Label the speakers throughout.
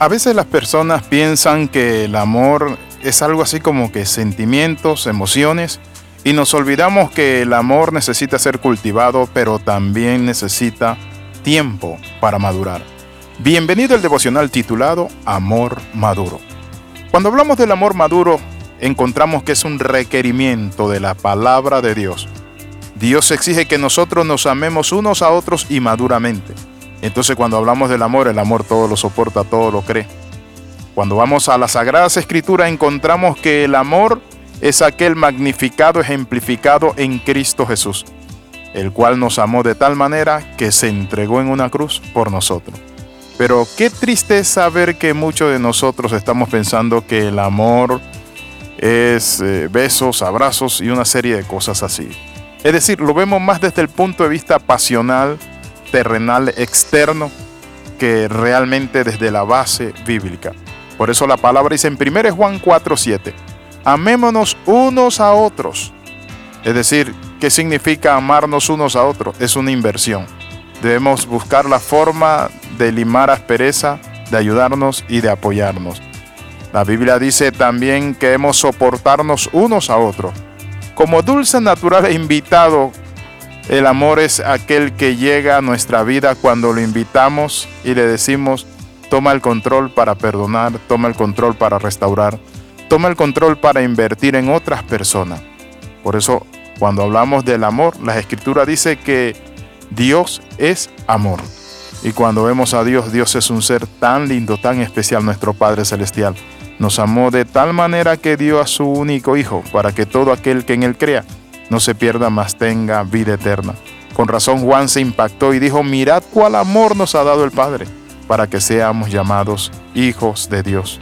Speaker 1: A veces las personas piensan que el amor es algo así como que sentimientos, emociones, y nos olvidamos que el amor necesita ser cultivado, pero también necesita tiempo para madurar. Bienvenido al devocional titulado Amor Maduro. Cuando hablamos del amor maduro, encontramos que es un requerimiento de la palabra de Dios. Dios exige que nosotros nos amemos unos a otros y maduramente. Entonces cuando hablamos del amor, el amor todo lo soporta, todo lo cree. Cuando vamos a las Sagradas Escrituras encontramos que el amor es aquel magnificado ejemplificado en Cristo Jesús, el cual nos amó de tal manera que se entregó en una cruz por nosotros. Pero qué triste es saber que muchos de nosotros estamos pensando que el amor es eh, besos, abrazos y una serie de cosas así. Es decir, lo vemos más desde el punto de vista pasional, terrenal externo que realmente desde la base bíblica. Por eso la palabra dice en 1 Juan 4:7, amémonos unos a otros. Es decir, ¿qué significa amarnos unos a otros? Es una inversión. Debemos buscar la forma de limar aspereza, de ayudarnos y de apoyarnos. La Biblia dice también que debemos soportarnos unos a otros. Como dulce natural e invitado el amor es aquel que llega a nuestra vida cuando lo invitamos y le decimos, toma el control para perdonar, toma el control para restaurar, toma el control para invertir en otras personas. Por eso, cuando hablamos del amor, la escritura dice que Dios es amor. Y cuando vemos a Dios, Dios es un ser tan lindo, tan especial, nuestro Padre Celestial. Nos amó de tal manera que dio a su único Hijo para que todo aquel que en Él crea no se pierda, más tenga vida eterna. Con razón Juan se impactó y dijo, mirad cuál amor nos ha dado el Padre, para que seamos llamados hijos de Dios.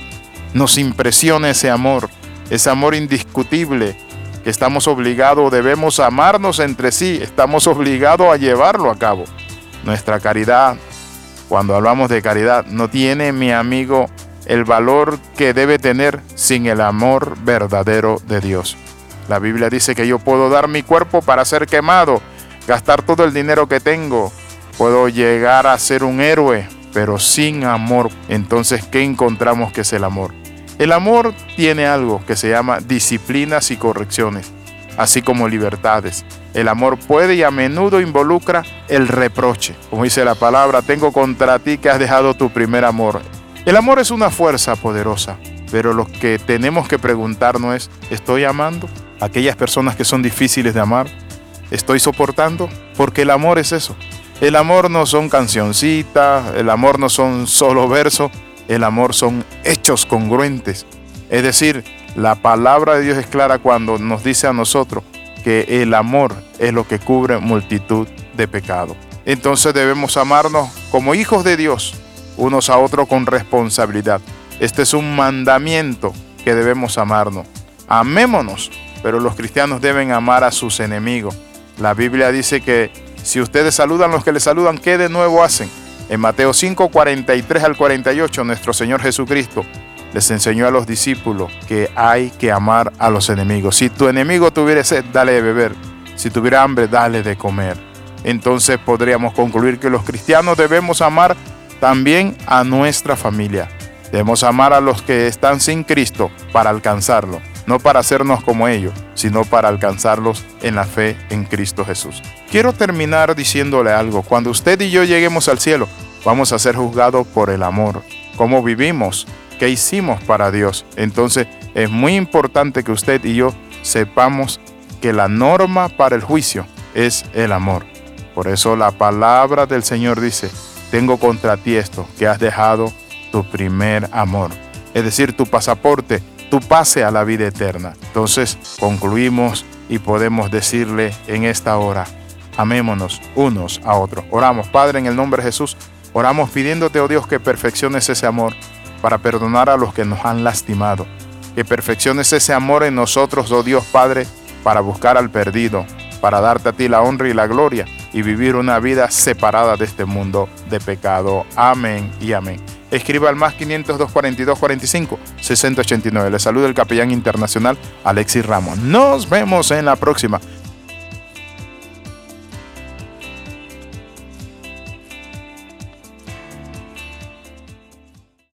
Speaker 1: Nos impresiona ese amor, ese amor indiscutible, que estamos obligados, debemos amarnos entre sí, estamos obligados a llevarlo a cabo. Nuestra caridad, cuando hablamos de caridad, no tiene, mi amigo, el valor que debe tener sin el amor verdadero de Dios. La Biblia dice que yo puedo dar mi cuerpo para ser quemado, gastar todo el dinero que tengo, puedo llegar a ser un héroe, pero sin amor. Entonces, ¿qué encontramos que es el amor? El amor tiene algo que se llama disciplinas y correcciones, así como libertades. El amor puede y a menudo involucra el reproche. Como dice la palabra, tengo contra ti que has dejado tu primer amor. El amor es una fuerza poderosa, pero lo que tenemos que preguntarnos es, ¿estoy amando? Aquellas personas que son difíciles de amar, estoy soportando, porque el amor es eso. El amor no son cancioncitas, el amor no son solo versos, el amor son hechos congruentes. Es decir, la palabra de Dios es clara cuando nos dice a nosotros que el amor es lo que cubre multitud de pecados. Entonces debemos amarnos como hijos de Dios, unos a otros con responsabilidad. Este es un mandamiento que debemos amarnos. Amémonos pero los cristianos deben amar a sus enemigos. La Biblia dice que si ustedes saludan los que les saludan, ¿qué de nuevo hacen? En Mateo 5, 43 al 48, nuestro Señor Jesucristo les enseñó a los discípulos que hay que amar a los enemigos. Si tu enemigo tuviera sed, dale de beber. Si tuviera hambre, dale de comer. Entonces podríamos concluir que los cristianos debemos amar también a nuestra familia. Debemos amar a los que están sin Cristo para alcanzarlo no para hacernos como ellos, sino para alcanzarlos en la fe en Cristo Jesús. Quiero terminar diciéndole algo. Cuando usted y yo lleguemos al cielo, vamos a ser juzgados por el amor, cómo vivimos, qué hicimos para Dios. Entonces es muy importante que usted y yo sepamos que la norma para el juicio es el amor. Por eso la palabra del Señor dice, tengo contra ti esto, que has dejado tu primer amor. Es decir, tu pasaporte tu pase a la vida eterna. Entonces concluimos y podemos decirle en esta hora, amémonos unos a otros. Oramos, Padre, en el nombre de Jesús, oramos pidiéndote, oh Dios, que perfecciones ese amor para perdonar a los que nos han lastimado. Que perfecciones ese amor en nosotros, oh Dios Padre, para buscar al perdido, para darte a ti la honra y la gloria y vivir una vida separada de este mundo de pecado. Amén y amén escriba al más 502 42 45 6089. Le saluda el capellán internacional Alexis Ramos. Nos vemos en la próxima.